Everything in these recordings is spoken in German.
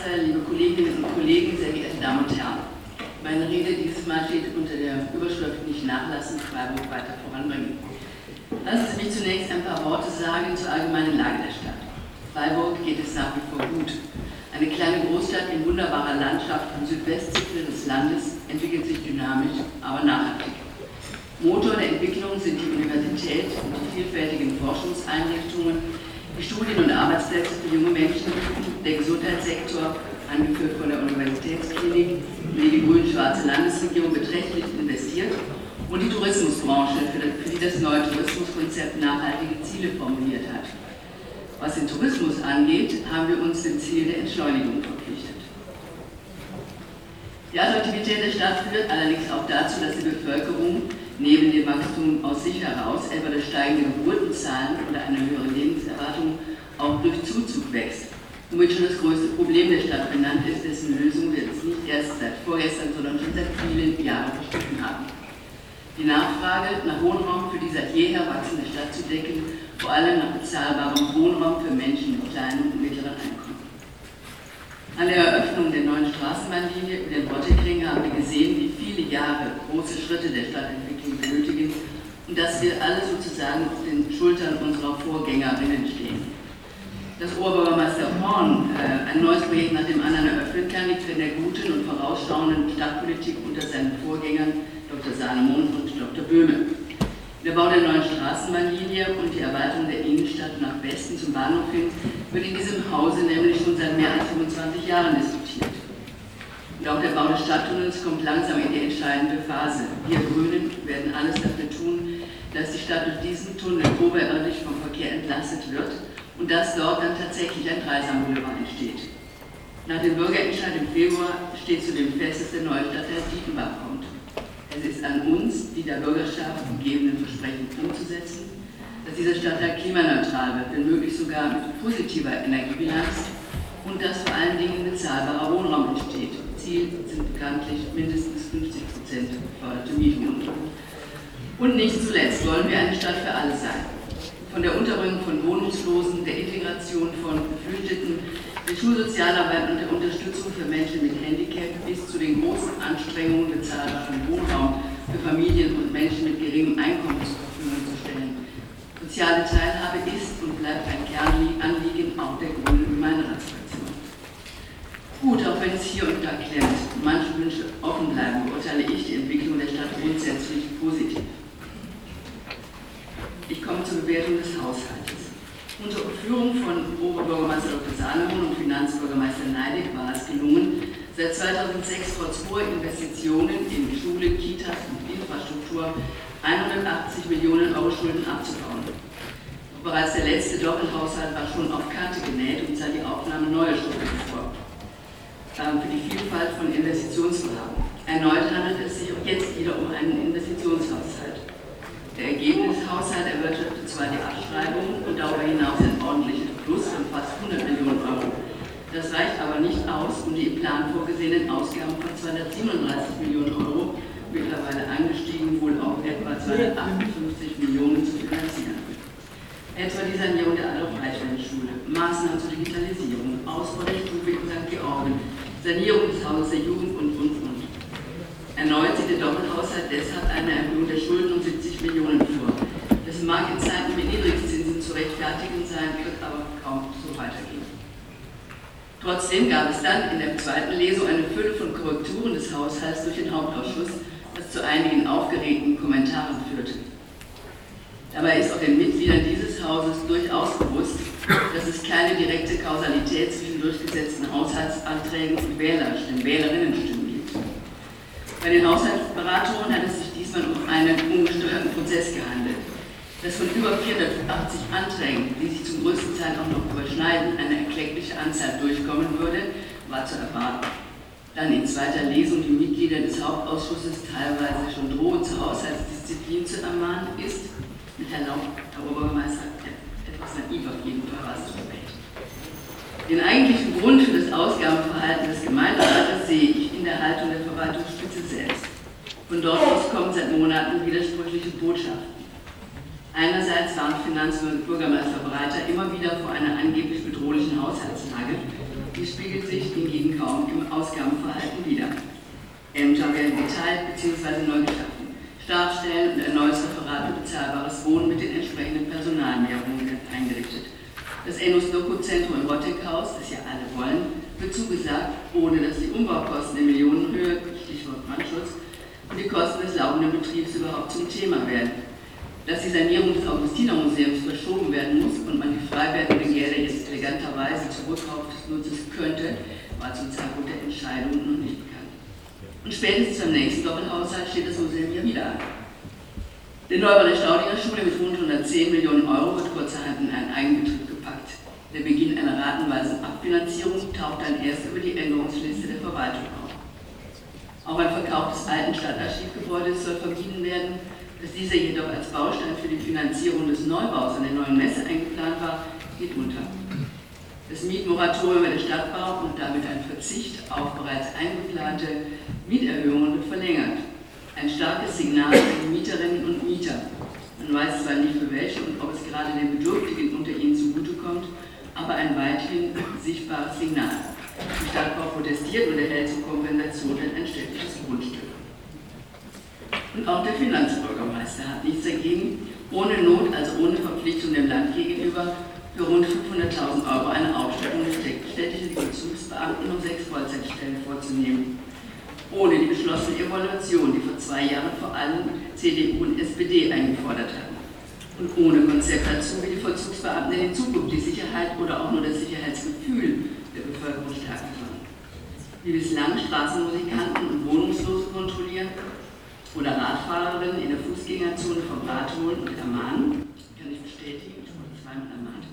Bürgermeister, liebe Kolleginnen und Kollegen, sehr geehrte Damen und Herren. Meine Rede dieses Mal steht unter der Überschrift Nicht nachlassen, Freiburg weiter voranbringen. Lassen Sie mich zunächst ein paar Worte sagen zur allgemeinen Lage der Stadt. Freiburg geht es nach wie vor gut. Eine kleine Großstadt in wunderbarer Landschaft am Südwestzipfel des Landes entwickelt sich dynamisch, aber nachhaltig. Motor der Entwicklung sind die Universität und die vielfältigen Forschungseinrichtungen, die Studien- und Arbeitsplätze für junge Menschen, der Gesundheitssektor, angeführt von der Universitätsklinik, in die grün-schwarze Landesregierung beträchtlich investiert und die Tourismusbranche, für die das neue Tourismuskonzept nachhaltige Ziele formuliert hat. Was den Tourismus angeht, haben wir uns dem Ziel der Entschleunigung verpflichtet. Die Attraktivität der Stadt führt allerdings auch dazu, dass die Bevölkerung neben dem Wachstum aus sich heraus, etwa durch steigende Geburtenzahlen oder eine höhere Lebenserwartung, auch durch Zuzug wächst. Womit schon das größte Problem der Stadt benannt ist, dessen Lösung wir jetzt nicht erst seit vorgestern, sondern schon seit vielen Jahren verstanden haben. Die Nachfrage nach Wohnraum für die seit jeher wachsende Stadt zu decken, vor allem nach bezahlbarem Wohnraum für Menschen mit kleinen und mittleren Einkommen. An der Eröffnung der neuen Straßenbahnlinie über den Bottegring haben wir gesehen, wie viele Jahre große Schritte der Stadtentwicklung benötigen und dass wir alle sozusagen auf den Schultern unserer Vorgängerinnen stehen. Dass Oberbürgermeister Horn äh, ein neues Projekt nach dem anderen eröffnen kann, liegt in der guten und vorausschauenden Stadtpolitik unter seinen Vorgängern Dr. Salomon und Dr. Böhme. Der Bau der neuen Straßenbahnlinie und die Erweiterung der Innenstadt nach Westen zum Bahnhof hin wird in diesem Hause nämlich schon seit mehr als 25 Jahren diskutiert. Und auch der Bau des Stadttunnels kommt langsam in die entscheidende Phase. Wir Grünen werden alles dafür tun, dass die Stadt durch diesen Tunnel oberirdisch vom Verkehr entlastet wird und dass dort dann tatsächlich ein Dreisamboulevard entsteht. Nach dem Bürgerentscheid im Februar steht zudem fest, dass der neue Stadtteil Diefenbach kommt. Es ist an uns, die der Bürgerschaft gegebenen Versprechen umzusetzen, dass dieser Stadtteil klimaneutral wird, wenn möglich sogar mit positiver Energiebilanz und dass vor allen Dingen bezahlbarer Wohnraum entsteht. Ziel sind bekanntlich mindestens 50 Prozent geförderte Mietwohnungen. Und nicht zuletzt wollen wir eine Stadt für alle sein. Von der Unterbringung von Wohnungslosen, der Integration von Geflüchteten, der Schulsozialarbeit und der Unterstützung für Menschen mit Handicap bis zu den großen Anstrengungen, bezahlbaren Wohnraum für Familien und Menschen mit geringem Einkommen zur Verfügung zu stellen. Soziale Teilhabe ist und bleibt ein Kernanliegen auch der grünen Gemeinderatsfraktion. Gut, auch wenn es hier und da klemmt und manche Wünsche offen bleiben, beurteile ich die Entwicklung der Stadt grundsätzlich positiv. Ich komme zur Bewertung des Haushaltes. Unter Führung von Oberbürgermeister Dr. Salomon und Finanzbürgermeister Neidig war es gelungen, seit 2006 trotz hoher Investitionen in Schule, Kitas und Infrastruktur 180 Millionen Euro Schulden abzubauen. Bereits der letzte Doppelhaushalt war schon auf Kante genäht und sah die Aufnahme neuer Schulden für die Vielfalt von Investitionsvorhaben. Erneut handelt es sich auch jetzt wieder um einen Investitionshaushalt. Der Ergebnishaushalt erwirtschaftet zwar die Abschreibung und darüber hinaus ein ordentliches Plus von fast 100 Millionen Euro. Das reicht aber nicht aus, um die im Plan vorgesehenen Ausgaben von 237 Millionen Euro, mittlerweile angestiegen wohl auf etwa 258 Millionen zu finanzieren. Etwa die Sanierung der Adolf-Eichmann-Schule, Maßnahmen zur Digitalisierung, Ausbau der. Georgen, Sanierung des Hauses der Jugend und, und, und. Erneut sieht der Doppelhaushalt deshalb eine Erhöhung der Schulden um 70 Millionen vor. Das mag in Zeiten mit Niedrigzinsen zu rechtfertigen sein, wird aber kaum so weitergehen. Trotzdem gab es dann in der zweiten Lesung eine Fülle von Korrekturen des Haushalts durch den Hauptausschuss, was zu einigen aufgeregten Kommentaren führte. Dabei ist auch den Mitgliedern dieses Hauses durchaus bewusst, dass es keine direkte Kausalität zwischen durchgesetzten Haushaltsanträgen und Wählerstimmen, Wählerinnenstimmen bei den Haushaltsberatungen hat es sich diesmal um einen ungesteuerten Prozess gehandelt. Dass von über 480 Anträgen, die sich zum größten Teil auch noch überschneiden, eine erkleckliche Anzahl durchkommen würde, war zu erwarten. Dann in zweiter Lesung die Mitglieder des Hauptausschusses teilweise schon drohen, zur Haushaltsdisziplin zu ermahnen, ist, mit Herrn Lauf, Herr Oberbürgermeister, etwas naiv auf jeden Fall was zu Den eigentlichen Grund für das Ausgabenverhalten des Gemeinderates sehe ich in der Haltung der Verwaltungsspitze selbst. Von dort aus kommen seit Monaten widersprüchliche Botschaften. Einerseits warnt Finanz- und Bürgermeister Breiter immer wieder vor einer angeblich bedrohlichen Haushaltslage Die spiegelt sich hingegen kaum im Ausgabenverhalten wider. Ämter werden geteilt bzw. neu geschaffen. Stabstellen und ein neues Referat für bezahlbares Wohnen mit den entsprechenden Personalmehrungen eingerichtet. Das Enus Loco-Zentrum im Rottinghaus, das ja alle wollen, wird zugesagt, ohne dass die Umbaukosten in Millionenhöhe, Stichwort Brandschutz, und die Kosten des laufenden Betriebs überhaupt zum Thema werden. Dass die Sanierung des Augustinermuseums verschoben werden muss und man die frei werdenden Gelder jetzt eleganterweise zum Nutzes könnte, war zum Zeitpunkt der Entscheidung noch nicht bekannt. Und spätestens beim nächsten Doppelhaushalt steht das Museum ja wieder an. Der Neubau der Staudinger Schule mit rund 110 Millionen Euro wird kurzerhand in einen Eigenbetrieb gepackt. Der Beginn einer ratenweisen Abfinanzierung taucht dann erst über die Änderungsliste der Verwaltung auf. Auch ein Verkauf des alten Stadtarchivgebäudes soll vermieden werden, dass dieser jedoch als Baustein für die Finanzierung des Neubaus an der neuen Messe eingeplant war, geht unter. Das Mietmoratorium bei der Stadtbau und damit ein Verzicht auf bereits eingeplante Mieterhöhungen wird verlängert. Ein starkes Signal für die Mieterinnen und Mieter. Man weiß zwar nicht für welche und ob es gerade den Bedürftigen unter ihnen zugutekommt, aber ein weithin sichtbares Signal. Die Stadtbau protestiert und erhält zur Kompensation ein städtisches Grundstück. Und auch der Finanzbürgermeister hat nichts dagegen, ohne Not, also ohne Verpflichtung dem Land gegenüber, für rund 500.000 Euro eine Aufstockung des städtischen Vollzugsbeamten um sechs Vollzeitstellen vorzunehmen. Ohne die beschlossene Evaluation, die vor zwei Jahren vor allem CDU und SPD eingefordert hatten. Und ohne Konzept dazu, wie die Vollzugsbeamten in Zukunft die Sicherheit oder auch nur das Sicherheitsgefühl der Bevölkerung stärken sollen. Wie bislang Straßenmusikanten und Wohnungslose kontrollieren oder Radfahrerinnen in der Fußgängerzone vom Rad holen und ermahnen. Kann ich bestätigen, ich wurde zweimal ermahnt.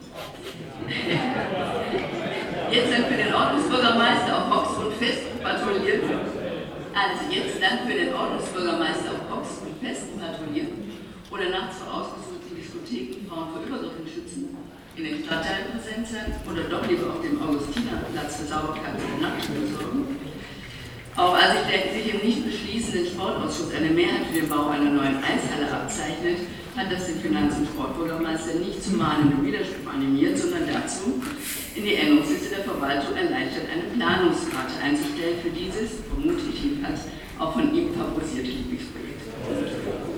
Jetzt dann für den Ordnungsbürgermeister auf Hox und Fest patrouilliert. Also jetzt dann für den Ordnungsbürgermeister auf Hox und Fest patrouilliert. Oder nachts vor ausgesuchten Diskotheken Frauen vor Übergriffen schützen. In den Stadtteilen präsent sein oder doch lieber auf dem Augustinerplatz für Sauberkeit und Nacht besorgen auch als sich im nicht beschließenden Sportausschuss eine Mehrheit für den Bau einer neuen Eishalle abzeichnet, hat das den Finanz- und Sportbürgermeister nicht zu mahnendem Widerspruch animiert, sondern dazu, in die Änderungsliste der Verwaltung erleichtert eine Planungsrate einzustellen für dieses, vermutlich jedenfalls, auch von ihm favorisierte Lieblingsprojekt.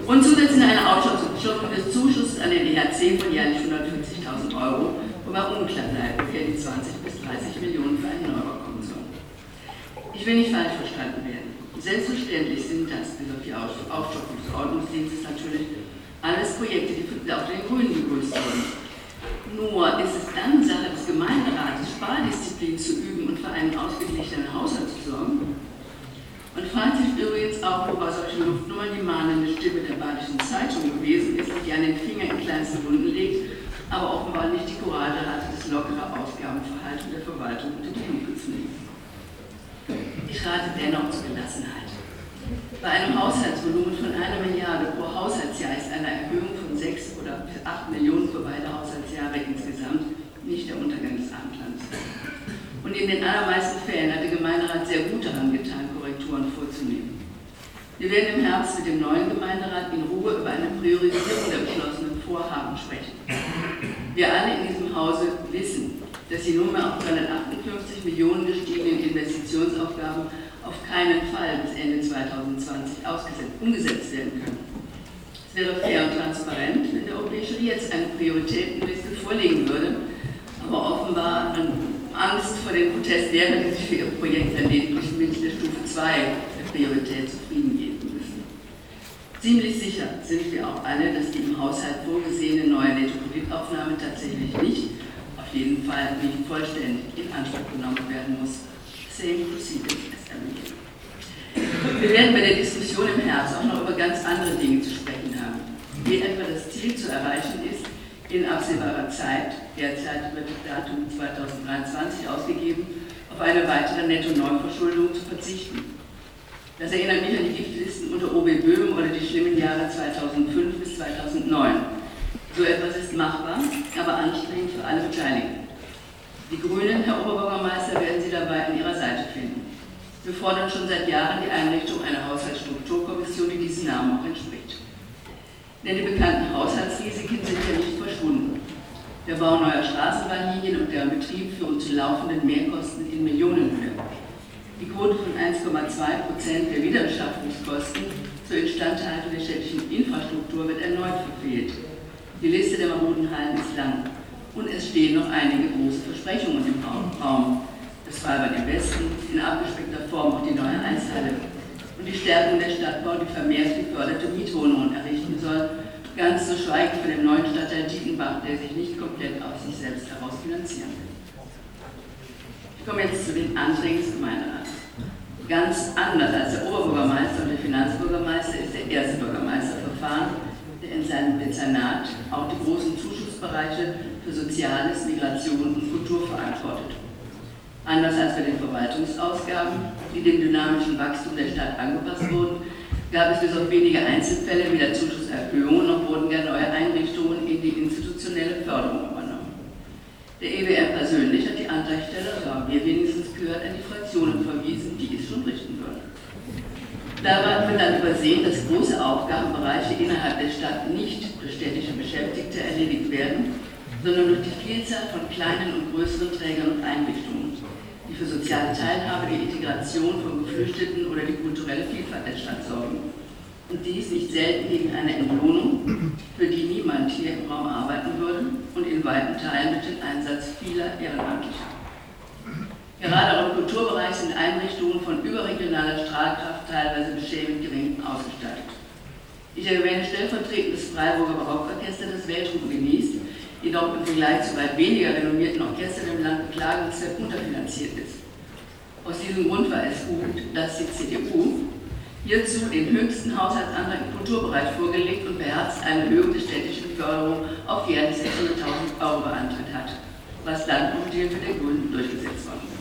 Und zusätzlich eine Ausschöpfung des Zuschusses an den EHC von jährlich 150.000 Euro, wobei unklar bleibt, woher die 20 bis 30 Millionen für einen Neubau kommen sollen. Ich will nicht falsch verstanden werden. Selbstverständlich sind das, bis auf die Aufstockung des Ordnungsdienstes natürlich, alles Projekte, die auch den Grünen begrüßt wurden. Nur ist es dann Sache des Gemeinderates, Spardisziplin zu üben und für einen ausgeglichenen Haushalt zu sorgen. Und falls sich übrigens auch bei solchen Luftnummern die mahnende Stimme der Badischen Zeitung gewesen ist, die an den Finger in kleinste Wunden legt, aber offenbar nicht die Courage hatte, das lockere Ausgabenverhalten der Verwaltung unter die Lupe zu nehmen. Ich rate dennoch zur Gelassenheit. Bei einem Haushaltsvolumen von einer Milliarde pro Haushaltsjahr ist eine Erhöhung von sechs oder acht Millionen für beide Haushaltsjahre insgesamt nicht der Untergang des Abendlandes. Und in den allermeisten Fällen hat der Gemeinderat sehr gut daran getan, Vorzunehmen. Wir werden im Herbst mit dem neuen Gemeinderat in Ruhe über eine Priorisierung der beschlossenen Vorhaben sprechen. Wir alle in diesem Hause wissen, dass die nunmehr auf 358 Millionen gestiegenen Investitionsaufgaben auf keinen Fall bis Ende 2020 umgesetzt werden können. Es wäre fair und transparent, wenn der Europäische jetzt eine Prioritätenliste vorlegen würde, aber offenbar Angst vor dem Protest derer, die sich für ihr Projekt dann lediglich mit der Stufe 2 der Priorität zufrieden geben müssen. Ziemlich sicher sind wir auch alle, dass die im Haushalt vorgesehene neue Nettokreditaufnahme tatsächlich nicht auf jeden Fall nicht vollständig in Anspruch genommen werden muss. Same procedures as every Wir werden bei der Diskussion im Herbst auch noch über ganz andere Dinge zu sprechen haben. Wie etwa das Ziel zu erreichen ist, in absehbarer Zeit, derzeit wird das Datum 2023 ausgegeben, auf eine weitere Netto-Neuverschuldung zu verzichten. Das erinnert mich an die Giftlisten unter OB Böhm oder die schlimmen Jahre 2005 bis 2009. So etwas ist machbar, aber anstrengend für alle Beteiligten. Die Grünen, Herr Oberbürgermeister, werden Sie dabei an Ihrer Seite finden. Wir fordern schon seit Jahren die Einrichtung einer Haushaltsstrukturkommission, die diesem Namen auch entspricht. Denn die bekannten Haushaltsrisiken sind ja nicht verschwunden. Der Bau neuer Straßenbahnlinien und deren Betrieb führen zu laufenden Mehrkosten in Millionenhöhe. Die Quote von 1,2 Prozent der Wiederbeschaffungskosten zur Instandhaltung der städtischen Infrastruktur wird erneut verfehlt. Die Liste der maroden Hallen ist lang und es stehen noch einige große Versprechungen im Raum. Das Freibad im Westen, in abgespeckter Form auch die neue Eishalle und die Stärkung der Stadtbau, die vermehrt geförderte Mietwohnungen errichten soll, ganz zu schweigen von dem neuen Stadtteil Dietenbach, der sich nicht komplett aus sich selbst heraus finanzieren will. Ich komme jetzt zu den Anträgen des Gemeinderats. Ganz anders als der Oberbürgermeister und der Finanzbürgermeister ist der erste Bürgermeisterverfahren, der in seinem Dezernat auch die großen Zuschussbereiche für Soziales, Migration und Kultur verantwortet. Anders als bei den Verwaltungsausgaben, die dem dynamischen Wachstum der Stadt angepasst wurden, gab es bis auf wenige Einzelfälle wieder Zuschusserhöhungen und wurden gar neue Einrichtungen in die institutionelle. Der EWR persönlich hat die Antragsteller, so haben wir wenigstens gehört, an die Fraktionen verwiesen, die es schon richten würden. Dabei wird dann übersehen, dass große Aufgabenbereiche innerhalb der Stadt nicht durch städtische Beschäftigte erledigt werden, sondern durch die Vielzahl von kleinen und größeren Trägern und Einrichtungen die für soziale Teilhabe, die Integration von Geflüchteten oder die kulturelle Vielfalt der Stadt sorgen. Und dies nicht selten gegen eine Entlohnung, für die niemand hier im Raum arbeiten würde und in weiten Teilen mit dem Einsatz vieler Ehrenamtlicher. Gerade auch im Kulturbereich sind Einrichtungen von überregionaler Strahlkraft teilweise beschämend gering ausgestattet. Ich erwähne stellvertretend das Freiburger Barockorchester, das Weltruhm genießt, jedoch im Vergleich zu weit weniger renommierten Orchestern im Land beklagenswert unterfinanziert ist. Aus diesem Grund war es gut, dass die CDU hierzu den höchsten Haushaltsantrag im Kulturbereich vorgelegt und beherzt eine Erhöhung der städtischen Förderung auf jährlich 600.000 Euro beantragt hat, was dann auch die Hilfe der Grünen durchgesetzt worden ist.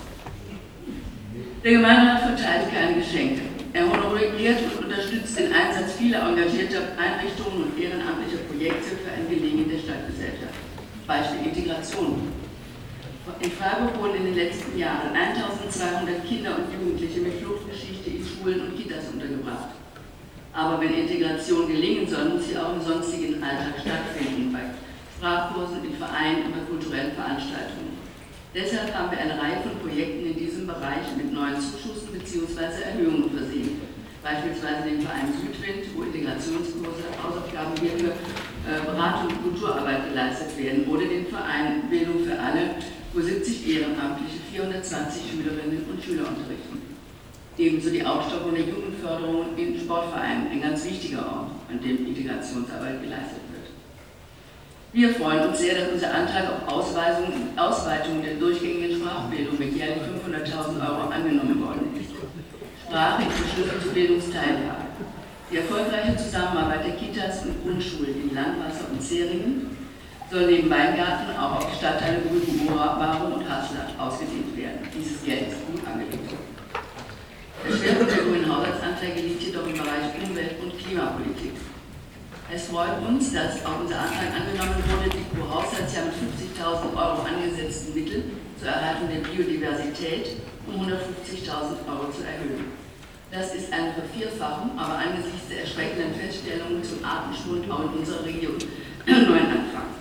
Der Gemeinderat verteilt keine Geschenke. Er honoriert und unterstützt den Einsatz vieler engagierter Einrichtungen und ehrenamtlicher Projekte für ein Gelingen der Stadtgesellschaft. Beispiel Integration. In Freiburg wurden in den letzten Jahren 1200 Kinder und Jugendliche mit Fluchtgeschichte Schulen und Kitas untergebracht. Aber wenn Integration gelingen soll, muss sie auch im sonstigen Alltag stattfinden, bei Sprachkursen, in Vereinen und bei kulturellen Veranstaltungen. Deshalb haben wir eine Reihe von Projekten in diesem Bereich mit neuen Zuschüssen bzw. Erhöhungen versehen. Beispielsweise den Verein Südwind, wo Integrationskurse, Hausaufgabenhilfe äh, Beratung und Kulturarbeit geleistet werden oder den Verein Bildung für alle, wo 70 Ehrenamtliche 420 Schülerinnen und Schüler unterrichten. Ebenso die Aufstockung der Jugendförderung in Sportvereinen, ein ganz wichtiger Ort, an dem Integrationsarbeit geleistet wird. Wir freuen uns sehr, dass unser Antrag auf Ausweisung, Ausweitung der durchgängigen Sprachbildung mit jährlich 500.000 Euro angenommen worden ist. Sprache ist Schlüssel zur Bildungsteilhabe. Die erfolgreiche Zusammenarbeit der Kitas und Grundschulen in Landwasser und Zeringen soll neben Weingarten auch auf die Stadtteile Brücken, Barum und Hasler ausgedehnt werden. Dieses Geld ist gut. Der Schwerpunkt der grünen Haushaltsanträge liegt jedoch im Bereich Umwelt- und Klimapolitik. Es freut uns, dass auch unser Antrag angenommen wurde, die pro Haushaltsjahr mit 50.000 Euro angesetzten Mittel zur Erhaltung der Biodiversität um 150.000 Euro zu erhöhen. Das ist eine Vervierfachung, aber angesichts der erschreckenden Feststellungen zum Artenschwund auch in unserer Region einen neuen Anfang.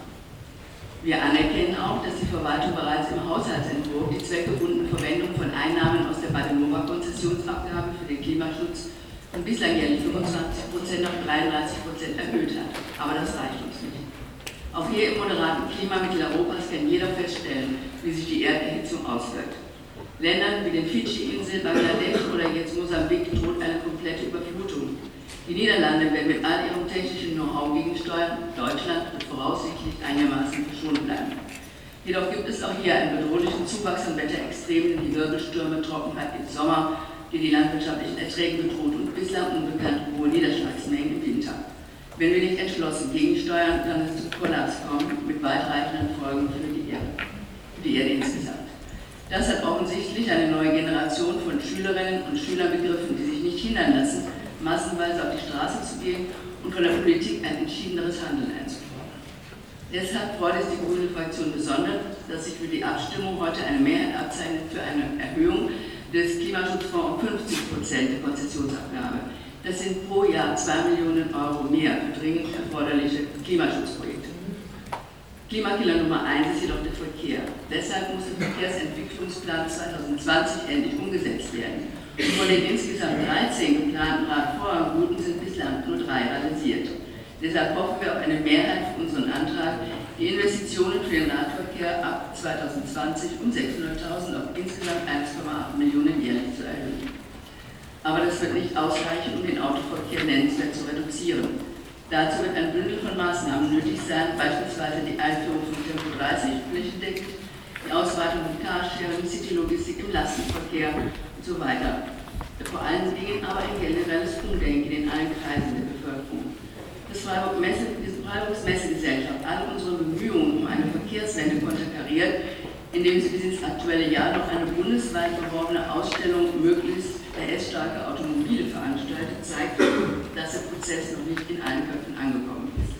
Wir anerkennen auch, dass die Verwaltung bereits im Haushaltsentwurf die zweckgebundene Verwendung von Einnahmen aus der Badenova-Konzessionsabgabe für den Klimaschutz von bislang jährlich 25% auf 33% erhöht hat. Aber das reicht uns nicht. Auch hier im moderaten Klima Mitteleuropas kann jeder feststellen, wie sich die Erderhitzung auswirkt. Ländern wie den Fidschi-Inseln, Bangladesch oder jetzt Mosambik droht eine komplette Überflutung. Die Niederlande werden mit all ihrem technischen Know-how gegensteuern, Deutschland wird voraussichtlich einigermaßen verschont bleiben. Jedoch gibt es auch hier einen bedrohlichen Zuwachs an Wetterextremen wie Wirbelstürme, Trockenheit im Sommer, die die landwirtschaftlichen Erträge bedroht und bislang unbekannt hohe Niederschlagsmengen im Winter. Wenn wir nicht entschlossen gegensteuern, kann es zu Kollaps kommen mit weitreichenden Folgen für die Erde, für die Erde insgesamt. Das hat offensichtlich eine neue Generation von Schülerinnen und Schülern begriffen, die sich nicht hindern lassen, massenweise auf die Straße zu gehen und von der Politik ein entschiedeneres Handeln einzufordern. Deshalb freut es die Grüne Fraktion besonders, dass sich für die Abstimmung heute eine Mehrheit abzeichnet für eine Erhöhung des Klimaschutzfonds um 50 Prozent der Konzessionsabgabe. Das sind pro Jahr 2 Millionen Euro mehr für dringend erforderliche Klimaschutzprojekte. Klimakiller Nummer eins ist jedoch der Verkehr. Deshalb muss der Verkehrsentwicklungsplan 2020 endlich umgesetzt werden. Von den insgesamt 13 geplanten Radvorrangrouten sind bislang nur drei realisiert. Deshalb hoffen wir auf eine Mehrheit für unseren Antrag, die Investitionen für den Radverkehr ab 2020 um 600.000 auf insgesamt 1,8 Millionen jährlich zu erhöhen. Aber das wird nicht ausreichen, um den Autoverkehr nennenswert zu reduzieren. Dazu wird ein Bündel von Maßnahmen nötig sein, beispielsweise die Einführung von Tempo 30 flächendeckend, die Ausweitung von Carsharing, City-Logistik im Lastenverkehr so weiter. Vor allen Dingen aber ein generelles Umdenken in allen Kreisen der Bevölkerung. Das Freiburgs Messegesellschaft alle unsere Bemühungen um eine Verkehrswende konterkariert, indem sie bis ins aktuelle Jahr noch eine bundesweit beworbene Ausstellung möglichst PS-starke Automobile veranstaltet, zeigt, dass der Prozess noch nicht in allen Köpfen angekommen ist.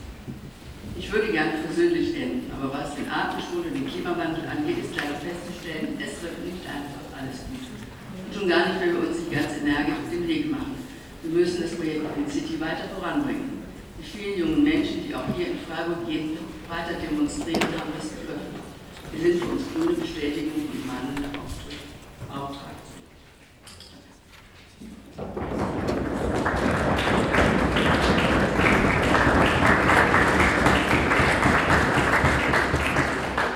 Ich würde gerne versöhnlich enden, aber was den Artenschwund und den Klimawandel angeht, ist leider festzustellen, es wird nicht einfach alles gut schon gar nicht, wenn wir uns nicht ganz energisch auf den Weg machen. Wir müssen das Projekt Green City weiter voranbringen. Die vielen jungen Menschen, die auch hier in Freiburg jeden weiter demonstrieren, haben das gehört. Wir sind für uns Grüne Bestätigung und mahnender Auftritt. Auftritt.